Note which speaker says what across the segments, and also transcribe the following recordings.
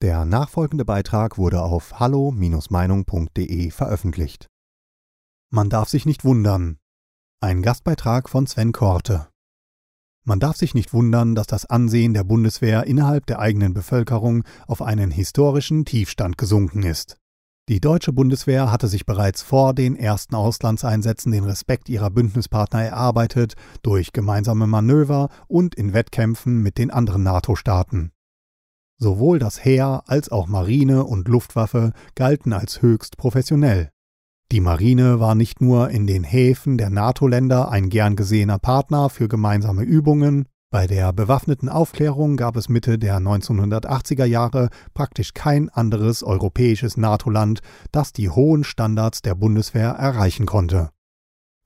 Speaker 1: Der nachfolgende Beitrag wurde auf hallo-meinung.de veröffentlicht. Man darf sich nicht wundern. Ein Gastbeitrag von Sven Korte. Man darf sich nicht wundern, dass das Ansehen der Bundeswehr innerhalb der eigenen Bevölkerung auf einen historischen Tiefstand gesunken ist. Die deutsche Bundeswehr hatte sich bereits vor den ersten Auslandseinsätzen den Respekt ihrer Bündnispartner erarbeitet durch gemeinsame Manöver und in Wettkämpfen mit den anderen NATO-Staaten. Sowohl das Heer als auch Marine und Luftwaffe galten als höchst professionell. Die Marine war nicht nur in den Häfen der NATO-Länder ein gern gesehener Partner für gemeinsame Übungen, bei der bewaffneten Aufklärung gab es Mitte der 1980er Jahre praktisch kein anderes europäisches NATO-Land, das die hohen Standards der Bundeswehr erreichen konnte.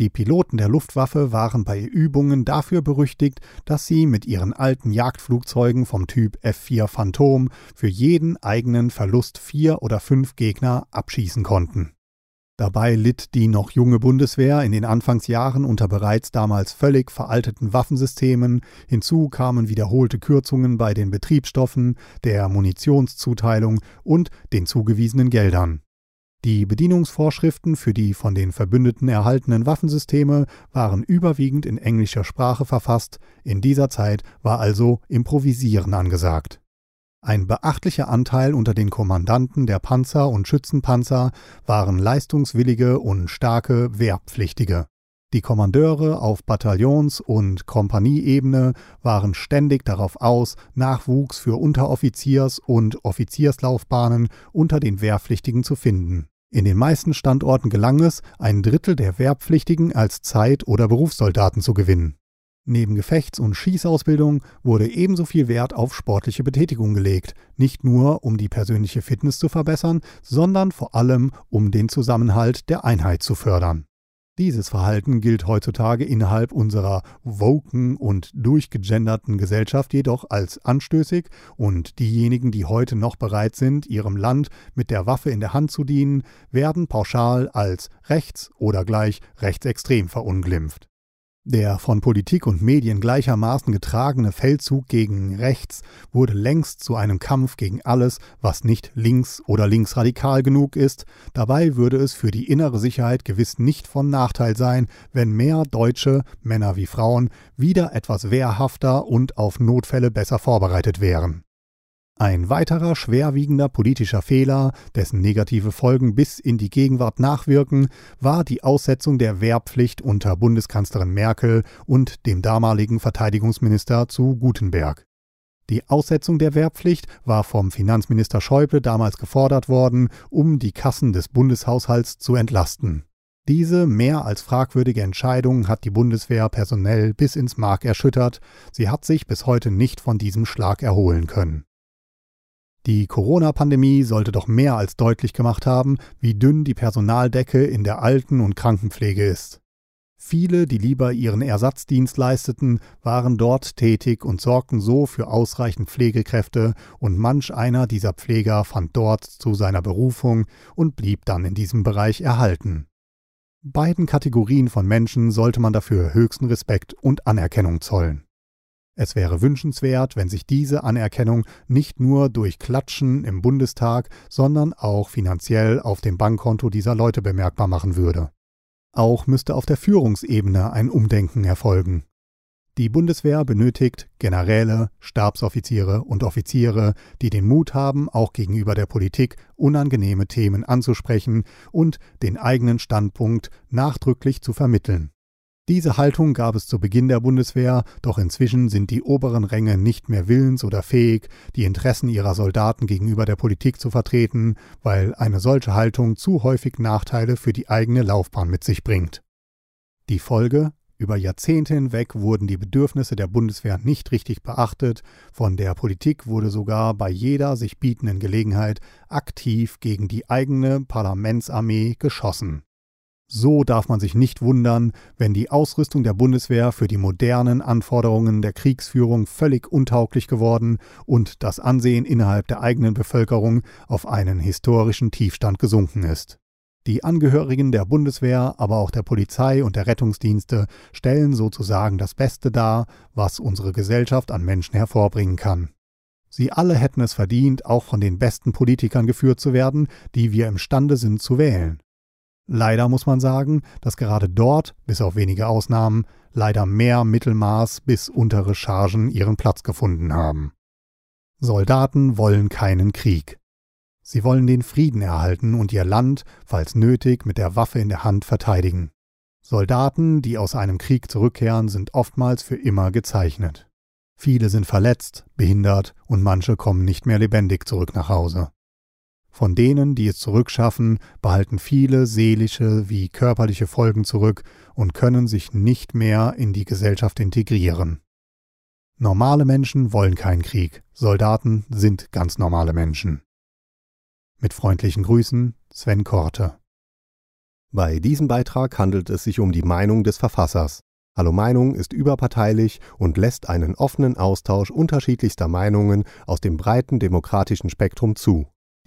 Speaker 1: Die Piloten der Luftwaffe waren bei Übungen dafür berüchtigt, dass sie mit ihren alten Jagdflugzeugen vom Typ F-4 Phantom für jeden eigenen Verlust vier oder fünf Gegner abschießen konnten. Dabei litt die noch junge Bundeswehr in den Anfangsjahren unter bereits damals völlig veralteten Waffensystemen, hinzu kamen wiederholte Kürzungen bei den Betriebsstoffen, der Munitionszuteilung und den zugewiesenen Geldern. Die Bedienungsvorschriften für die von den Verbündeten erhaltenen Waffensysteme waren überwiegend in englischer Sprache verfasst, in dieser Zeit war also Improvisieren angesagt. Ein beachtlicher Anteil unter den Kommandanten der Panzer und Schützenpanzer waren leistungswillige und starke Wehrpflichtige. Die Kommandeure auf Bataillons- und Kompanieebene waren ständig darauf aus, Nachwuchs für Unteroffiziers- und Offizierslaufbahnen unter den Wehrpflichtigen zu finden. In den meisten Standorten gelang es, ein Drittel der Wehrpflichtigen als Zeit- oder Berufssoldaten zu gewinnen. Neben Gefechts- und Schießausbildung wurde ebenso viel Wert auf sportliche Betätigung gelegt, nicht nur um die persönliche Fitness zu verbessern, sondern vor allem um den Zusammenhalt der Einheit zu fördern. Dieses Verhalten gilt heutzutage innerhalb unserer woken und durchgegenderten Gesellschaft jedoch als anstößig und diejenigen, die heute noch bereit sind, ihrem Land mit der Waffe in der Hand zu dienen, werden pauschal als rechts oder gleich rechtsextrem verunglimpft. Der von Politik und Medien gleichermaßen getragene Feldzug gegen rechts wurde längst zu einem Kampf gegen alles, was nicht links oder linksradikal genug ist. Dabei würde es für die innere Sicherheit gewiss nicht von Nachteil sein, wenn mehr Deutsche, Männer wie Frauen, wieder etwas wehrhafter und auf Notfälle besser vorbereitet wären. Ein weiterer schwerwiegender politischer Fehler, dessen negative Folgen bis in die Gegenwart nachwirken, war die Aussetzung der Wehrpflicht unter Bundeskanzlerin Merkel und dem damaligen Verteidigungsminister zu Gutenberg. Die Aussetzung der Wehrpflicht war vom Finanzminister Schäuble damals gefordert worden, um die Kassen des Bundeshaushalts zu entlasten. Diese mehr als fragwürdige Entscheidung hat die Bundeswehr personell bis ins Mark erschüttert, sie hat sich bis heute nicht von diesem Schlag erholen können. Die Corona-Pandemie sollte doch mehr als deutlich gemacht haben, wie dünn die Personaldecke in der Alten- und Krankenpflege ist. Viele, die lieber ihren Ersatzdienst leisteten, waren dort tätig und sorgten so für ausreichend Pflegekräfte, und manch einer dieser Pfleger fand dort zu seiner Berufung und blieb dann in diesem Bereich erhalten. Beiden Kategorien von Menschen sollte man dafür höchsten Respekt und Anerkennung zollen. Es wäre wünschenswert, wenn sich diese Anerkennung nicht nur durch Klatschen im Bundestag, sondern auch finanziell auf dem Bankkonto dieser Leute bemerkbar machen würde. Auch müsste auf der Führungsebene ein Umdenken erfolgen. Die Bundeswehr benötigt Generäle, Stabsoffiziere und Offiziere, die den Mut haben, auch gegenüber der Politik unangenehme Themen anzusprechen und den eigenen Standpunkt nachdrücklich zu vermitteln. Diese Haltung gab es zu Beginn der Bundeswehr, doch inzwischen sind die oberen Ränge nicht mehr willens oder fähig, die Interessen ihrer Soldaten gegenüber der Politik zu vertreten, weil eine solche Haltung zu häufig Nachteile für die eigene Laufbahn mit sich bringt. Die Folge über Jahrzehnte hinweg wurden die Bedürfnisse der Bundeswehr nicht richtig beachtet, von der Politik wurde sogar bei jeder sich bietenden Gelegenheit aktiv gegen die eigene Parlamentsarmee geschossen. So darf man sich nicht wundern, wenn die Ausrüstung der Bundeswehr für die modernen Anforderungen der Kriegsführung völlig untauglich geworden und das Ansehen innerhalb der eigenen Bevölkerung auf einen historischen Tiefstand gesunken ist. Die Angehörigen der Bundeswehr, aber auch der Polizei und der Rettungsdienste stellen sozusagen das Beste dar, was unsere Gesellschaft an Menschen hervorbringen kann. Sie alle hätten es verdient, auch von den besten Politikern geführt zu werden, die wir imstande sind zu wählen. Leider muss man sagen, dass gerade dort, bis auf wenige Ausnahmen, leider mehr Mittelmaß bis untere Chargen ihren Platz gefunden haben. Soldaten wollen keinen Krieg. Sie wollen den Frieden erhalten und ihr Land, falls nötig, mit der Waffe in der Hand verteidigen. Soldaten, die aus einem Krieg zurückkehren, sind oftmals für immer gezeichnet. Viele sind verletzt, behindert und manche kommen nicht mehr lebendig zurück nach Hause. Von denen, die es zurückschaffen, behalten viele seelische wie körperliche Folgen zurück und können sich nicht mehr in die Gesellschaft integrieren. Normale Menschen wollen keinen Krieg, Soldaten sind ganz normale Menschen. Mit freundlichen Grüßen, Sven Korte.
Speaker 2: Bei diesem Beitrag handelt es sich um die Meinung des Verfassers. Hallo Meinung ist überparteilich und lässt einen offenen Austausch unterschiedlichster Meinungen aus dem breiten demokratischen Spektrum zu.